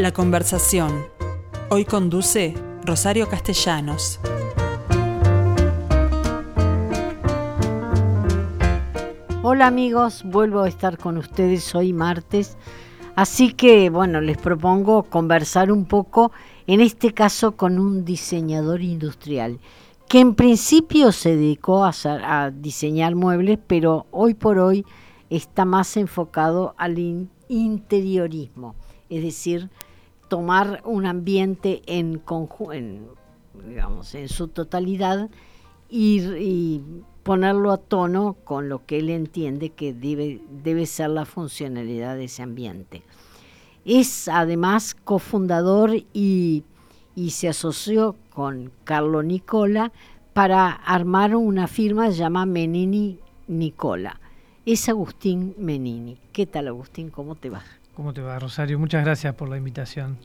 La conversación. Hoy conduce Rosario Castellanos. Hola amigos, vuelvo a estar con ustedes hoy martes. Así que bueno, les propongo conversar un poco, en este caso con un diseñador industrial, que en principio se dedicó a, diseñar muebles, pero hoy por hoy está más enfocado al interiorismo, es decir, tomar un ambiente en, en, digamos, en su totalidad y, ponerlo a tono con lo que él entiende que debe, debe ser la funcionalidad de ese ambiente. Es además cofundador y, y se asoció con Carlo Nicola para armar una firma llamada Menini Nicola. Es Agustín Menini. ¿Qué tal Agustín? ¿Cómo te va? ¿Cómo te va, Rosario? Muchas gracias por la invitación.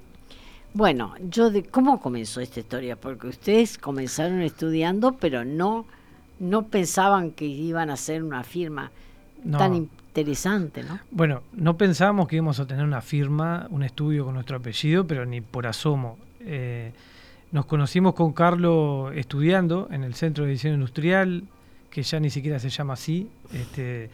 Bueno, yo de cómo comenzó esta historia, porque ustedes comenzaron estudiando, pero no no pensaban que iban a hacer una firma tan interesante, ¿no? Bueno, no pensábamos que íbamos a tener una firma, un estudio con nuestro apellido, pero ni por asomo. Eh, nos conocimos con Carlos estudiando en el Centro de Diseño Industrial, que ya ni siquiera se llama así. Este,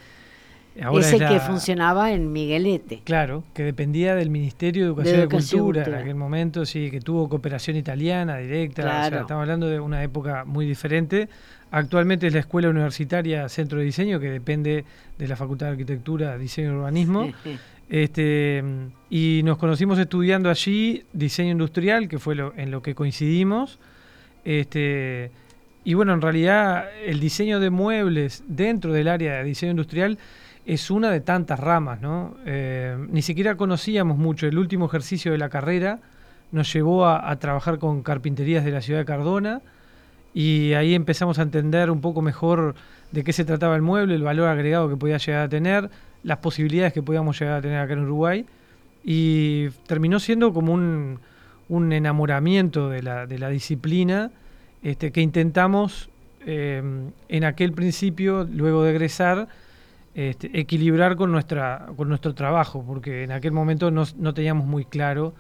ese que funcionaba en Miguelete. Claro, que dependía del Ministerio de Educación, y Cultura, en aquel momento, sí, que tuvo cooperación italiana directa. estamos hablando de una época muy diferente. Actualmente es la Escuela Universitaria Centro de Diseño, que depende de la Facultad de Arquitectura, Diseño y Urbanismo. este, y nos conocimos estudiando allí diseño industrial, que fue lo, en lo que coincidimos. Este, y bueno, en realidad el diseño de muebles dentro del área de diseño industrial es una de tantas ramas, ¿no? Eh, ni siquiera conocíamos mucho. El último ejercicio de la carrera nos llevó a, trabajar con carpinterías de la ciudad de Cardona y ahí empezamos a entender un poco mejor de qué se trataba el mueble, el valor agregado que podía llegar a tener, las posibilidades que podíamos llegar a tener acá en Uruguay y terminó siendo como un, enamoramiento de la, disciplina este, que intentamos eh, en aquel principio, luego de egresar, este, equilibrar con, nuestra, con nuestro trabajo, porque en aquel momento no, teníamos muy claro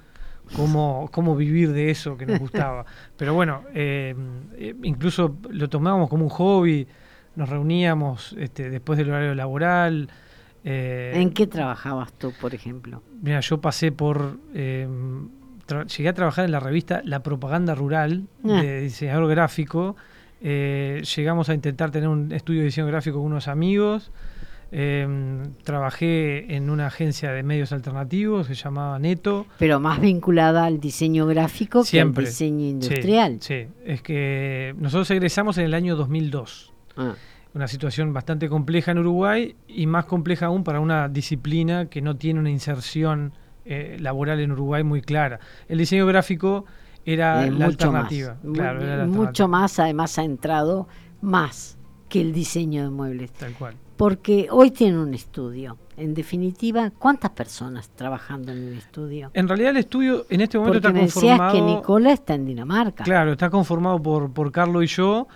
cómo, cómo vivir de eso que nos gustaba. Pero bueno, eh, eh, incluso lo tomábamos como un hobby, nos reuníamos este, después del horario laboral. Eh, ¿En qué trabajabas tú, por ejemplo? Mira, yo pasé por... llegué a trabajar en la revista La Propaganda Rural, ah. de diseñador gráfico. llegamos a intentar tener un estudio de diseño gráfico con unos amigos. Em, trabajé en una agencia de medios alternativos que se llamaba Neto. Pero más vinculada al diseño gráfico que al diseño industrial. Sí, es que nosotros egresamos en el año 2002. Ah. Una situación bastante compleja en Uruguay y más compleja aún para una disciplina que no tiene una inserción eh, laboral en Uruguay muy clara. El diseño gráfico era, la, alternativa, era la alternativa. Mucho más, además ha entrado más que el diseño de muebles. Tal cual porque hoy tiene un estudio. En definitiva, ¿cuántas personas trabajando en el estudio? En realidad el estudio en este momento está me conformado... Decías que Nicola está en Dinamarca. Claro, está conformado por, por Carlos y yo,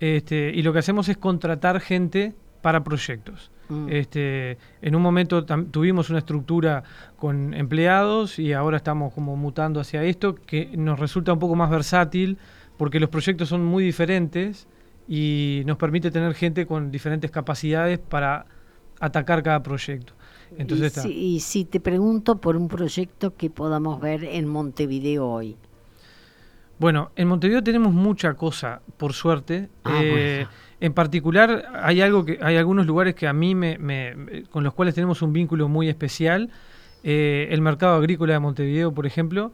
este, y lo que hacemos es contratar gente para proyectos. Mm. Este, en un momento tuvimos una estructura con empleados y ahora estamos como mutando hacia esto, que nos resulta un poco más versátil, porque los proyectos son muy diferentes y nos permite tener gente con diferentes capacidades para atacar cada proyecto. Entonces y, si, te pregunto por un proyecto que podamos ver en Montevideo hoy. Bueno, en Montevideo tenemos mucha cosa, por suerte. Ah, eh, en particular, hay algo que hay algunos lugares que a mí me, con los cuales tenemos un vínculo muy especial. Eh, el mercado agrícola de Montevideo, por ejemplo,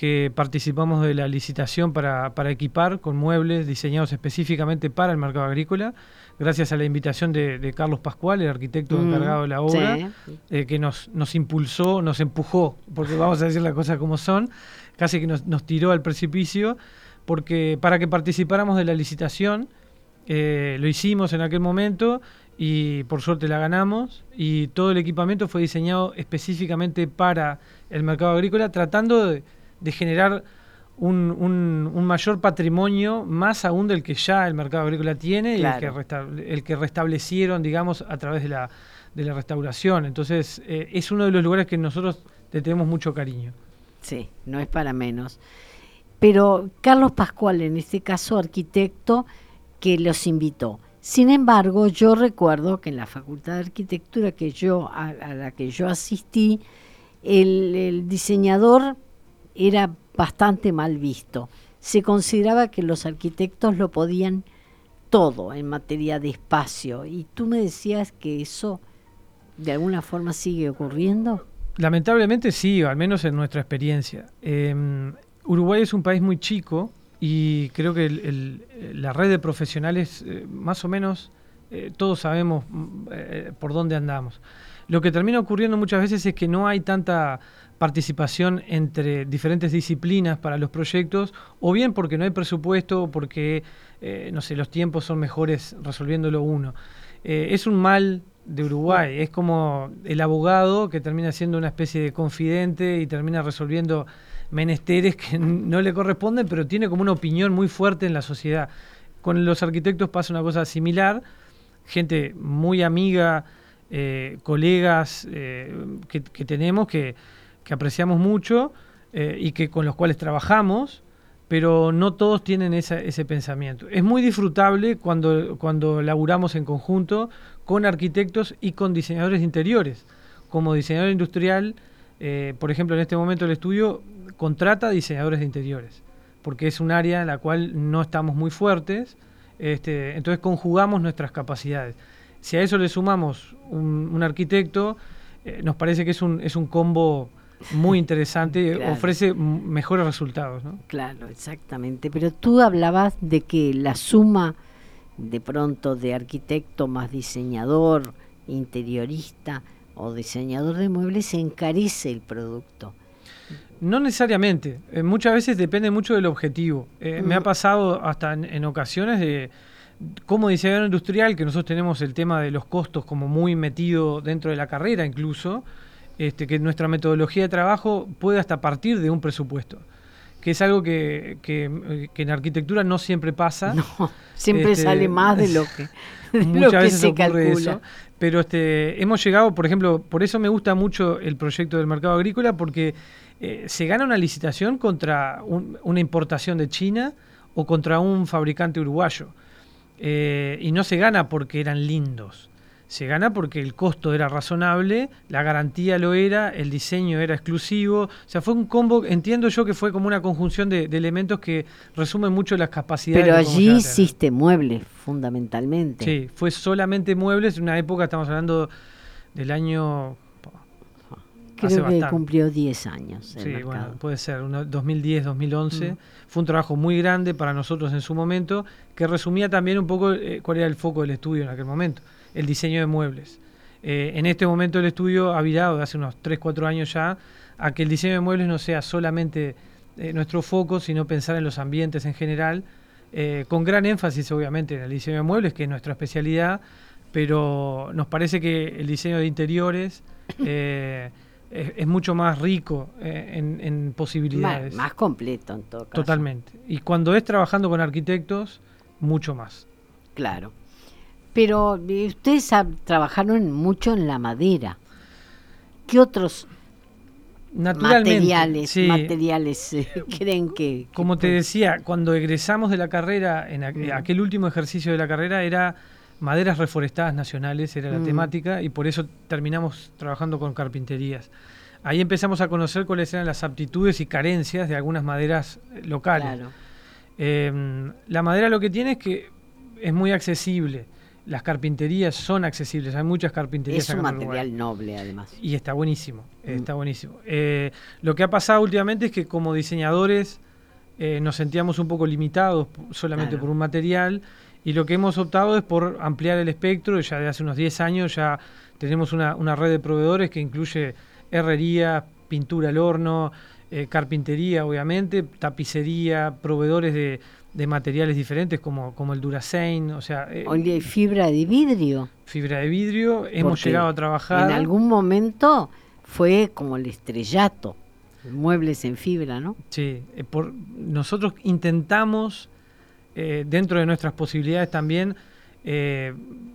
que participamos de la licitación para, equipar con muebles diseñados específicamente para el mercado agrícola, gracias a la invitación de, Carlos Pascual, el arquitecto mm, encargado de la obra, eh, que nos, nos impulsó, nos empujó, porque vamos a decir las cosas como son, casi que nos, tiró al precipicio, porque para que participáramos de la licitación, eh, lo hicimos en aquel momento y por suerte la ganamos. Y todo el equipamiento fue diseñado específicamente para el mercado agrícola, tratando de de generar un, un, mayor patrimonio, más aún del que ya el mercado agrícola tiene y el, que el que restablecieron, digamos, a través de la, de la restauración. Entonces, eh, es uno de los lugares que nosotros le tenemos mucho cariño. Sí, no es para menos. Pero Carlos Pascual, en este caso arquitecto, que los invitó. Sin embargo, yo recuerdo que en la Facultad de Arquitectura que yo, a, la que yo asistí, el, diseñador era bastante mal visto. Se consideraba que los arquitectos lo podían todo en materia de espacio. Y tú me decías que eso de alguna forma sigue ocurriendo. Lamentablemente sí, al menos en nuestra experiencia. Em, Uruguay es un país muy chico y creo que la red de profesionales, eh, más o menos, eh, todos sabemos mm, eh, por dónde andamos. Lo que termina ocurriendo muchas veces es que no hay tanta participación entre diferentes disciplinas para los proyectos, o bien porque no hay presupuesto, o porque, no sé, los tiempos son mejores resolviéndolo uno. es un mal de Uruguay, es como el abogado que termina siendo una especie de confidente y termina resolviendo menesteres que no le corresponden, pero tiene como una opinión muy fuerte en la sociedad. Con los arquitectos pasa una cosa similar, gente muy amiga, eh, colegas eh, que, tenemos, que, apreciamos mucho eh, y que con los cuales trabajamos, pero no todos tienen ese pensamiento. Es muy disfrutable cuando, cuando laburamos en conjunto con arquitectos y con diseñadores interiores. Como diseñador industrial, por ejemplo, en este momento el estudio contrata diseñadores de interiores, porque es un área en la cual no estamos muy fuertes, este, entonces conjugamos nuestras capacidades. Si a eso le sumamos un, arquitecto, eh, nos parece que es un, es un combo muy interesante, ofrece mejores resultados. ¿no? Claro, exactamente. Pero tú hablabas de que la suma de pronto de arquitecto más diseñador, interiorista o diseñador de muebles encarece el producto. No necesariamente. Eh, muchas veces depende mucho del objetivo. Eh, me ha pasado hasta en, ocasiones de como diseñador industrial, que nosotros tenemos el tema de los costos como muy metido dentro de la carrera incluso, este, que nuestra metodología de trabajo puede hasta partir de un presupuesto que es algo que, en arquitectura no siempre pasa. No, siempre este, sale más de lo que, muchas veces se ocurre Eso, pero este, hemos llegado, por ejemplo, por eso me gusta mucho el proyecto del mercado agrícola, porque eh, se gana una licitación contra una importación de China o contra un fabricante uruguayo. Eh, y no se gana porque eran lindos. Se gana porque el costo era razonable, la garantía lo era, el diseño era exclusivo. O sea, fue un combo, entiendo yo que fue como una conjunción de, elementos que resumen mucho las capacidades. Pero allí hiciste muebles, fundamentalmente. Sí, fue solamente muebles. En una época, estamos hablando del año Creo que cumplió 10 años. sí, bueno, puede ser, 2010, 2011. Mm. Fue un trabajo muy grande para nosotros en su momento, que resumía también un poco eh, cuál era el foco del estudio en aquel momento, el diseño de muebles. Eh, en este momento el estudio ha virado, hace unos 3, 4 años ya, a que el diseño de muebles no sea solamente eh, nuestro foco, sino pensar en los ambientes en general, con gran énfasis obviamente en el diseño de muebles, que es nuestra especialidad, pero nos parece que el diseño de interiores es, mucho más rico eh, en, posibilidades. Más, completo en todo caso. Totalmente. Y cuando es trabajando con arquitectos, mucho más. Claro. Pero eh, ustedes trabajaron mucho en la madera. ¿Qué otros materiales, materiales eh, creen que, Como te decía, cuando egresamos de la carrera, en aquel último ejercicio de la carrera era maderas reforestadas nacionales era la mm. temática y por eso terminamos trabajando con carpinterías. Ahí empezamos a conocer cuáles eran las aptitudes y carencias de algunas maderas eh, locales. Em, la madera lo que tiene es que es muy accesible. Las carpinterías son accesibles, hay muchas carpinterías. Es un material noble además. Y está buenísimo, mm. está buenísimo. Eh, lo que ha pasado últimamente es que como diseñadores eh, nos sentíamos un poco limitados solamente por un material y lo que hemos optado es por ampliar el espectro, ya de hace unos 10 años ya tenemos una, red de proveedores que incluye herrería, pintura al horno, eh, carpintería obviamente, tapicería, proveedores de, materiales diferentes como, como el Duracein, o sea... Eh, fibra de vidrio. Fibra de vidrio, hemos llegado a trabajar... En algún momento fue como el estrellato, muebles en fibra, ¿no? Sí, eh, por, nosotros intentamos eh, dentro de nuestras posibilidades también eh,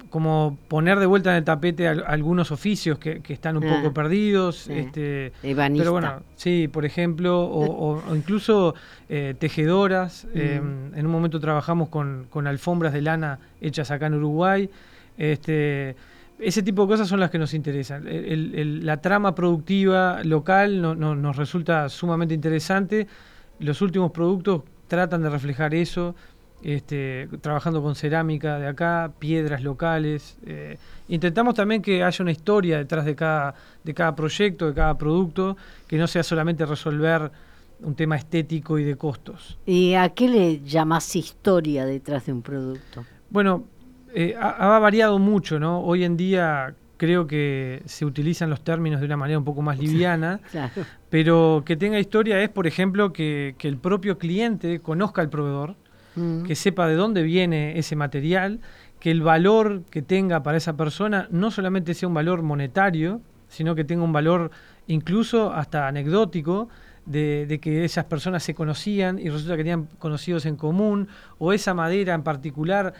como poner de vuelta en el tapete algunos oficios que, están un poco ah, perdidos. Este, pero bueno, sí, por ejemplo, o, incluso eh, tejedoras. Mm. Em, en un momento trabajamos con, alfombras de lana hechas acá en Uruguay. Este, ese tipo de cosas son las que nos interesan. la trama productiva local nos resulta sumamente interesante. Los últimos productos tratan de reflejar eso este, trabajando con cerámica de acá, piedras locales. Eh, intentamos también que haya una historia detrás de cada, de cada proyecto, de cada producto, que no sea solamente resolver un tema estético y de costos. ¿Y a qué le llamas historia detrás de un producto? Bueno, eh, ha, variado mucho, ¿no? Hoy en día creo que se utilizan los términos de una manera un poco más liviana, pero que tenga historia es, por ejemplo, que, que el propio cliente conozca al proveedor, Que sepa de dónde viene ese material, que el valor que tenga para esa persona no solamente sea un valor monetario, sino que tenga un valor incluso hasta anecdótico, de, que esas personas se conocían y resulta que tenían conocidos en común, o esa madera en particular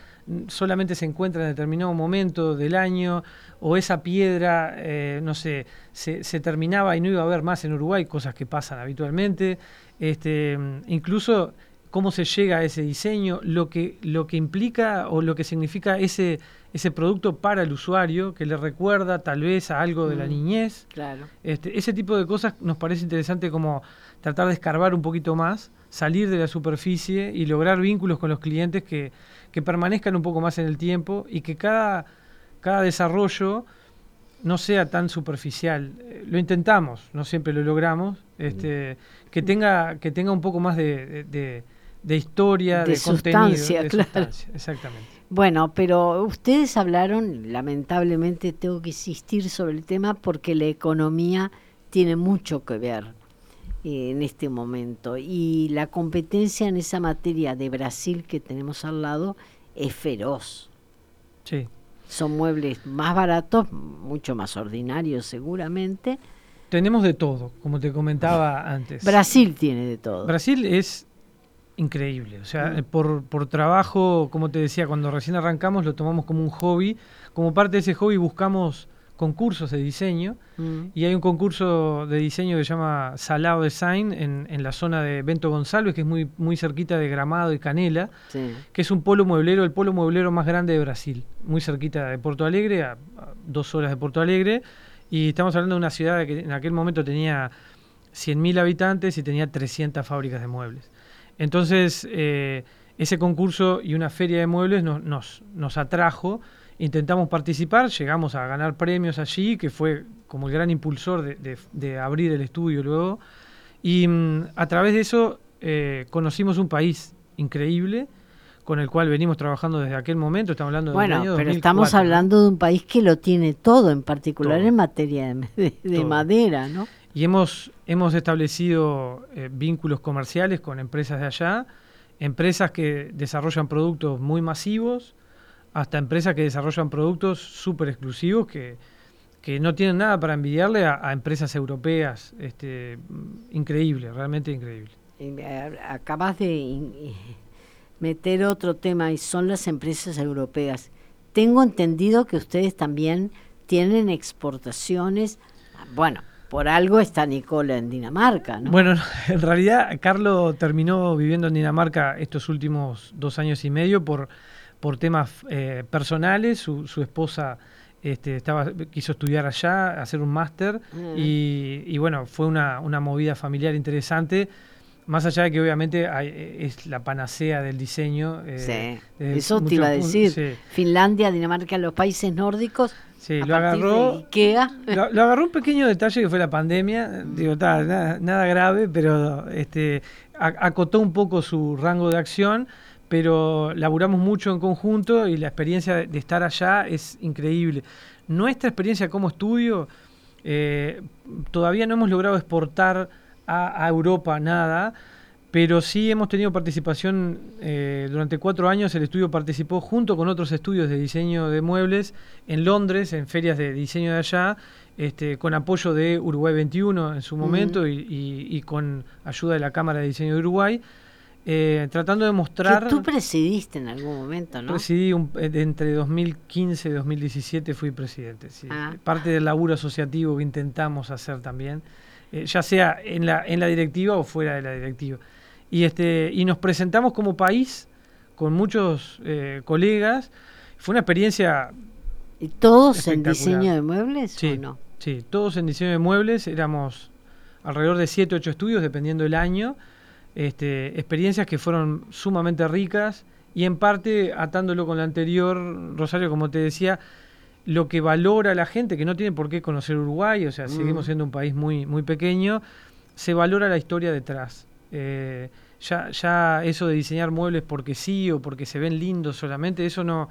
solamente se encuentra en determinado momento del año, o esa piedra, eh, no sé, se, se, terminaba y no iba a haber más en Uruguay, cosas que pasan habitualmente. Este, incluso cómo se llega a ese diseño, lo que, lo que implica o lo que significa ese, ese producto para el usuario, que le recuerda tal vez a algo de la mm, niñez. Claro. Este, ese tipo de cosas nos parece interesante como tratar de escarbar un poquito más, salir de la superficie y lograr vínculos con los clientes que, que permanezcan un poco más en el tiempo y que cada, cada desarrollo no sea tan superficial. Eh, lo intentamos, no siempre lo logramos, este, que, tenga, que tenga un poco más de de historia, de, sustancia, claro. exactamente. Bueno, pero ustedes hablaron, lamentablemente tengo que insistir sobre el tema porque la economía tiene mucho que ver eh, en este momento y la competencia en esa materia de Brasil que tenemos al lado es feroz. Sí. Son muebles más baratos, mucho más ordinarios seguramente. Tenemos de todo, como te comentaba antes. Brasil tiene de todo. Brasil es increíble. O sea, mm. por, por trabajo, como te decía, cuando recién arrancamos lo tomamos como un hobby. Como parte de ese hobby buscamos concursos de diseño mm. y hay un concurso de diseño que se llama Salado Design en, en la zona de Bento González, que es muy, muy cerquita de Gramado y Canela, que es un polo mueblero, el polo mueblero más grande de Brasil, muy cerquita de Porto Alegre, a, dos horas de Porto Alegre, y estamos hablando de una ciudad que en aquel momento tenía 100.000 habitantes y tenía 300 fábricas de muebles. Entonces, eh, ese concurso y una feria de muebles nos, nos, atrajo, intentamos participar, llegamos a ganar premios allí, que fue como el gran impulsor de, abrir el estudio luego, y mm, a través de eso eh, conocimos un país increíble, con el cual venimos trabajando desde aquel momento, estamos hablando de Bueno, pero estamos hablando de un país que lo tiene todo, en particular en materia de, madera, ¿no? Y hemos, hemos establecido eh, vínculos comerciales con empresas de allá, empresas que desarrollan productos muy masivos, hasta empresas que desarrollan productos súper exclusivos que, que, no tienen nada para envidiarle a, empresas europeas. Este, increíble, realmente increíble. Acabas de meter otro tema y son las empresas europeas. Tengo entendido que ustedes también tienen exportaciones, bueno, por algo está Nicola en Dinamarca, ¿no? Bueno, en realidad Carlos terminó viviendo en Dinamarca estos últimos dos años y medio por, por temas eh, personales. Su, esposa este, estaba, quiso estudiar allá, hacer un máster mm. y, bueno, fue una, una movida familiar interesante. Más allá de que obviamente es la panacea del diseño. Eh, sí, eso te iba a decir. Finlandia, Dinamarca, los países nórdicos Sí, lo agarró. Lo, agarró un pequeño detalle que fue la pandemia. Digo, nada, grave, pero este, acotó un poco su rango de acción. Pero laburamos mucho en conjunto y la experiencia de, estar allá es increíble. Nuestra experiencia como estudio, eh, todavía no hemos logrado exportar a Europa nada pero sí hemos tenido participación eh, durante cuatro años. El estudio participó junto con otros estudios de diseño de muebles en Londres, en ferias de diseño de allá, este, con apoyo de Uruguay 21 en su momento y, con ayuda de la Cámara de Diseño de Uruguay. eh, tratando de mostrar... Que tú presidiste en algún momento, ¿no? Presidí eh, entre 2015 y 2017 fui presidente, sí. Ah. Parte del laburo asociativo que intentamos hacer también, eh, ya sea en la, en la directiva o fuera de la directiva. Y, este, y nos presentamos como país con muchos colegas. Fue una experiencia... ¿Y todos en diseño de muebles sí, o no? Sí, todos en diseño de muebles. Éramos alrededor de 7 o 8 estudios, dependiendo del año este, experiencias que fueron sumamente ricas y en parte, atándolo con la anterior, Rosario, como te decía, lo que valora la gente, que no tiene por qué conocer Uruguay, o sea, seguimos mm. siendo un país muy, muy pequeño, se valora la historia detrás. Eh, ya, ya eso de diseñar muebles porque sí o porque se ven lindos solamente, eso no,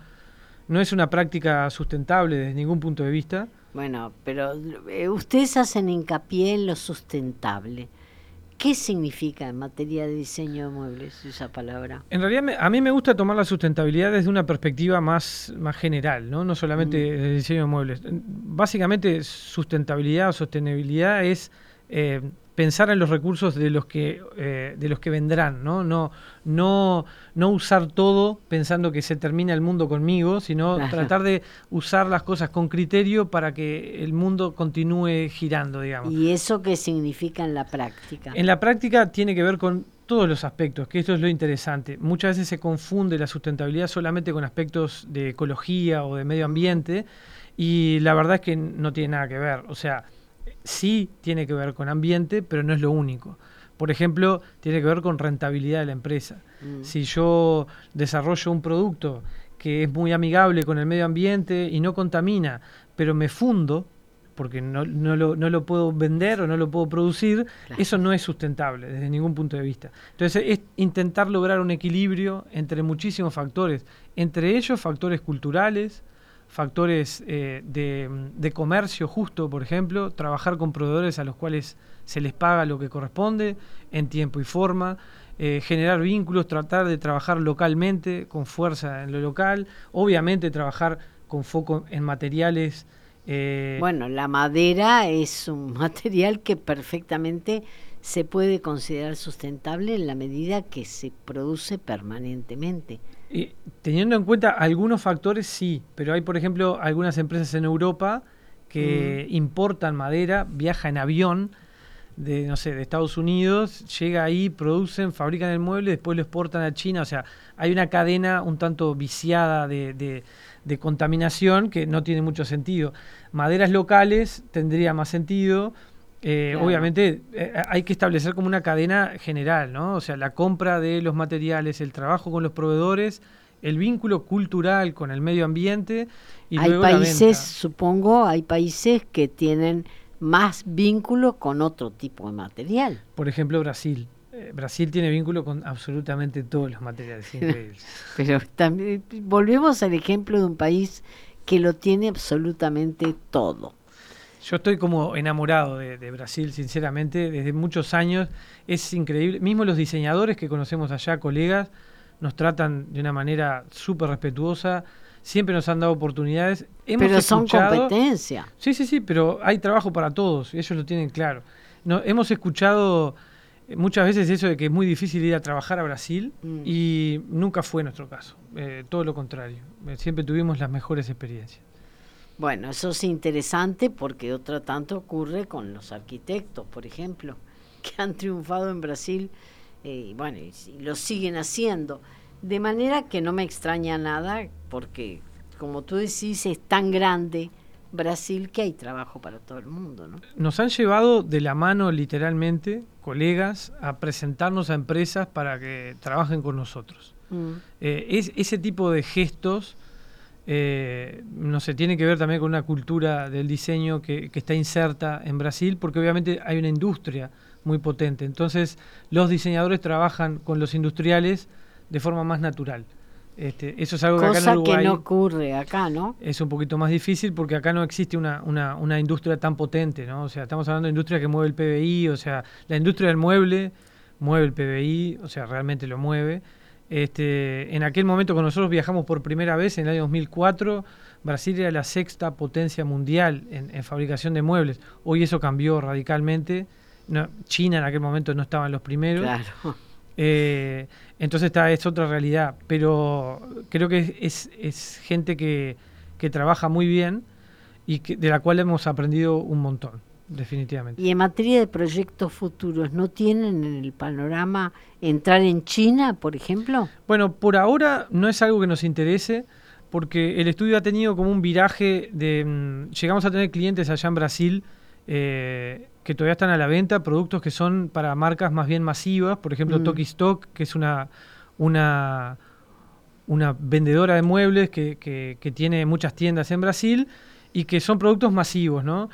no es una práctica sustentable desde ningún punto de vista. Bueno, pero eh, ustedes hacen hincapié en lo sustentable. ¿Qué significa en materia de diseño de muebles esa palabra? En realidad a mí me gusta tomar la sustentabilidad desde una perspectiva más, más general, ¿no? no solamente mm. el diseño de muebles. Básicamente sustentabilidad o sostenibilidad es eh, pensar en los recursos de los que eh, de los que vendrán, ¿no? No, no, no usar todo pensando que se termina el mundo conmigo, sino tratar de usar las cosas con criterio para que el mundo continúe girando, digamos. ¿Y eso qué significa en la práctica? En la práctica tiene que ver con todos los aspectos, que esto es lo interesante. Muchas veces se confunde la sustentabilidad solamente con aspectos de ecología o de medio ambiente y la verdad es que no tiene nada que ver. O sea, sí tiene que ver con ambiente, pero no es lo único. Por ejemplo, tiene que ver con rentabilidad de la empresa. Mm. Si yo desarrollo un producto que es muy amigable con el medio ambiente y no contamina, pero me fundo, porque no, no, lo, no lo, puedo vender o no lo puedo producir, eso no es sustentable desde ningún punto de vista. Entonces es intentar lograr un equilibrio entre muchísimos factores, entre ellos factores culturales, factores eh, de, comercio justo, por ejemplo, trabajar con proveedores a los cuales se les paga lo que corresponde en tiempo y forma, eh, generar vínculos, tratar de trabajar localmente, con fuerza en lo local, obviamente trabajar con foco en materiales. Eh, bueno, la madera es un material que perfectamente se puede considerar sustentable en la medida que se produce permanentemente teniendo en cuenta algunos factores, sí, pero hay, por ejemplo, algunas empresas en Europa que mm. importan madera, viaja en avión de, no sé, de Estados Unidos, llega ahí, producen, fabrican el mueble, después lo exportan a China. O sea, hay una cadena un tanto viciada de, de contaminación que no tiene mucho sentido. Maderas locales tendría más sentido eh, obviamente eh, hay que establecer como una cadena general, ¿no? O sea, la compra de los materiales, el trabajo con los proveedores, el vínculo cultural con el medio ambiente y hay países, supongo, hay países que tienen más vínculo con otro tipo de material. Por ejemplo, Brasil. Eh, Brasil tiene vínculo con absolutamente todos los materiales. Pero también volvemos al ejemplo de un país que lo tiene absolutamente todo. Yo estoy como enamorado de, Brasil, sinceramente, desde muchos años. Es increíble. Mismo los diseñadores que conocemos allá, colegas, nos tratan de una manera súper respetuosa. Siempre nos han dado oportunidades. pero son competencia. Sí, sí, sí, pero hay trabajo para todos. Y ellos lo tienen claro. No, hemos escuchado eh, muchas veces eso de que es muy difícil ir a trabajar a Brasil mm. y nunca fue nuestro caso. Eh, todo lo contrario. Eh, siempre tuvimos las mejores experiencias. Bueno, eso es interesante porque otra tanto ocurre con los arquitectos, por ejemplo, que han triunfado en Brasil eh, y bueno, y, lo siguen haciendo. De manera que no me extraña nada porque, como tú decís, es tan grande Brasil que hay trabajo para todo el mundo. ¿no? Nos han llevado de la mano literalmente, colegas, a presentarnos a empresas para que trabajen con nosotros. Mm. Eh, es, ese tipo de gestos eh, no sé, tiene que ver también con una cultura del diseño que, está inserta en Brasil, porque obviamente hay una industria muy potente. Entonces, los diseñadores trabajan con los industriales de forma más natural. Este, eso es algo que acá en Uruguay que no ocurre acá, ¿no? Es un poquito más difícil porque acá no existe una, una, una industria tan potente, ¿no? O sea, estamos hablando de industria que mueve el PBI, o sea, la industria del mueble mueve el PBI, o sea, realmente lo mueve. Este, en aquel momento cuando nosotros viajamos por primera vez, en el año 2004, Brasil era la sexta potencia mundial en, fabricación de muebles. Hoy eso cambió radicalmente. China en aquel momento no estaba en los primeros. Eh, entonces está, es otra realidad, pero creo que es, es gente que, que, trabaja muy bien y que, de la cual hemos aprendido un montón, definitivamente. Y en materia de proyectos futuros, ¿no tienen en el panorama entrar en China, por ejemplo? Bueno, por ahora no es algo que nos interese porque el estudio ha tenido como un viraje de... Mm, llegamos a tener clientes allá en Brasil eh, que todavía están a la venta, productos que son para marcas más bien masivas, por ejemplo mm. Toki Stock, que es una, una, una vendedora de muebles que, que, tiene muchas tiendas en Brasil y que son productos masivos, ¿no?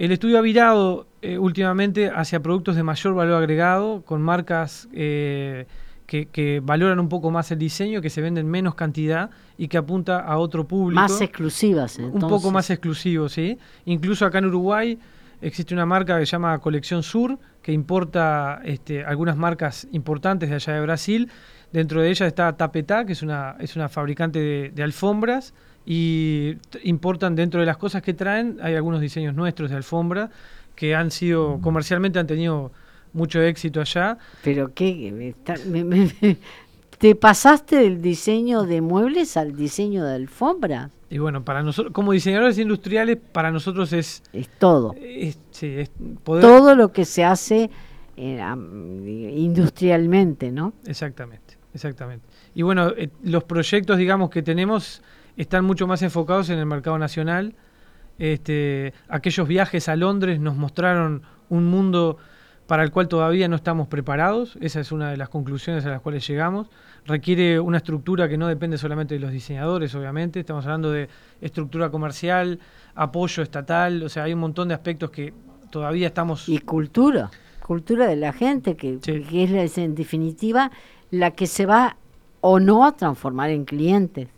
El estudio ha virado eh, últimamente hacia productos de mayor valor agregado, con marcas eh, que, que, valoran un poco más el diseño, que se venden menos cantidad y que apunta a otro público. Más exclusivas, Un poco más exclusivos, sí. Incluso acá en Uruguay existe una marca que se llama Colección Sur, que importa este, algunas marcas importantes de allá de Brasil. Dentro de ella está Tapetá, que es una, es una fabricante de, alfombras, y importan dentro de las cosas que traen, hay algunos diseños nuestros de alfombra que han sido, comercialmente han tenido mucho éxito allá. Pero qué, ¿te pasaste del diseño de muebles al diseño de alfombras? Y bueno, para nosotros, como diseñadores industriales, para nosotros es... Es todo. sí, es Todo lo que se hace eh, industrialmente, ¿no? Exactamente, exactamente. Y bueno, eh, los proyectos, digamos, que tenemos están mucho más enfocados en el mercado nacional. Este, aquellos viajes a Londres nos mostraron un mundo para el cual todavía no estamos preparados. Esa es una de las conclusiones a las cuales llegamos requiere una estructura que no depende solamente de los diseñadores, obviamente, estamos hablando de estructura comercial, apoyo estatal, o sea, hay un montón de aspectos que todavía estamos... Y cultura, cultura de la gente, que, es en definitiva la que se va o no a transformar en clientes.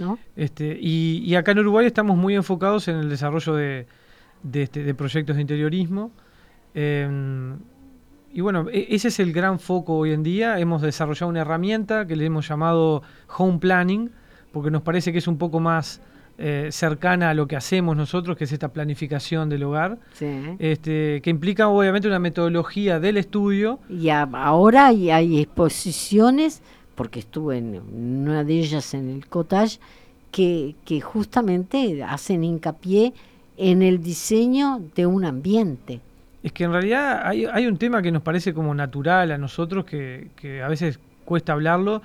¿No? Este, y, acá en Uruguay estamos muy enfocados en el desarrollo de, de, este, proyectos de interiorismo. Em, y bueno, e, ese es el gran foco hoy en día. Hemos desarrollado una herramienta que le hemos llamado Home Planning, porque nos parece que es un poco más eh, cercana a lo que hacemos nosotros, que es esta planificación del hogar, este, que implica obviamente una metodología del estudio. Y ahora hay, hay, exposiciones, porque estuve en una de ellas en el cottage, que, que justamente hacen hincapié en el diseño de un ambiente. Es que en realidad hay, hay, un tema que nos parece como natural a nosotros, que, que, a veces cuesta hablarlo,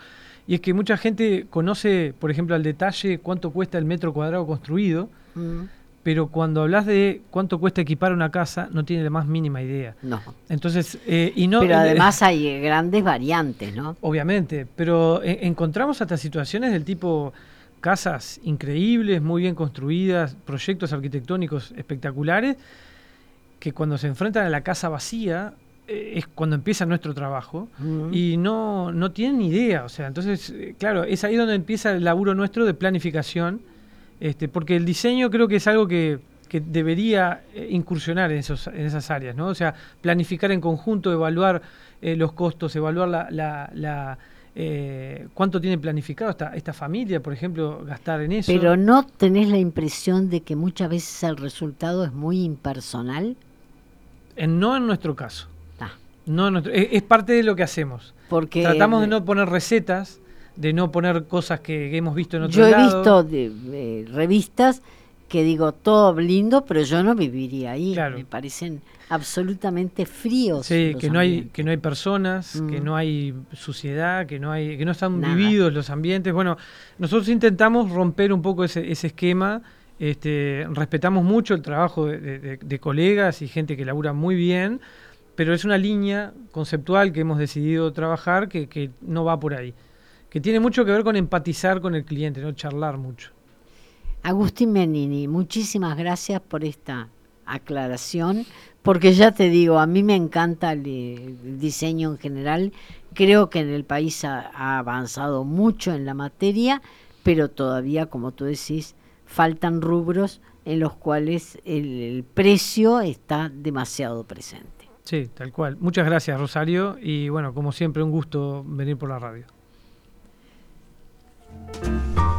y es que mucha gente conoce, por ejemplo, al detalle cuánto cuesta el metro cuadrado construido, mm. Pero cuando hablas de cuánto cuesta equipar una casa, no tiene la más mínima idea. No. Entonces, eh, y no... Pero además hay grandes variantes, ¿no? Obviamente, pero eh, encontramos hasta situaciones del tipo casas increíbles, muy bien construidas, proyectos arquitectónicos espectaculares, que cuando se enfrentan a la casa vacía eh, es cuando empieza nuestro trabajo y no, no tienen ni idea. O sea, entonces, eh, claro, es ahí donde empieza el laburo nuestro de planificación, este, porque el diseño creo que es algo que, que debería eh, incursionar en, esos, en esas áreas, ¿no? O sea, planificar en conjunto, evaluar los costos, evaluar la, la, cuánto tiene planificado esta, esta familia, por ejemplo, gastar en eso. Pero no tenés la impresión de que muchas veces el resultado es muy impersonal no en nuestro caso. Ah. No es, parte de lo que hacemos. Porque Tratamos de no poner recetas, de no poner cosas que, hemos visto en otro Yo he visto de, revistas que digo todo lindo, pero yo no viviría ahí. Me parecen absolutamente fríos. Sí, que no hay que no hay personas, que mm. no hay suciedad, que no hay que no están vividos los ambientes. Bueno, nosotros intentamos romper un poco ese, ese esquema este, respetamos mucho el trabajo de, colegas y gente que labura muy bien, pero es una línea conceptual que hemos decidido trabajar que, no va por ahí, que tiene mucho que ver con empatizar con el cliente, no charlar mucho. Agustín Menini, muchísimas gracias por esta aclaración, porque ya te digo, a mí me encanta el, diseño en general, creo que en el país ha avanzado mucho en la materia, pero todavía, como tú decís, faltan rubros en los cuales el, precio está demasiado presente. Sí, tal cual. Muchas gracias, Rosario, y bueno, como siempre, un gusto venir por la radio. Thank you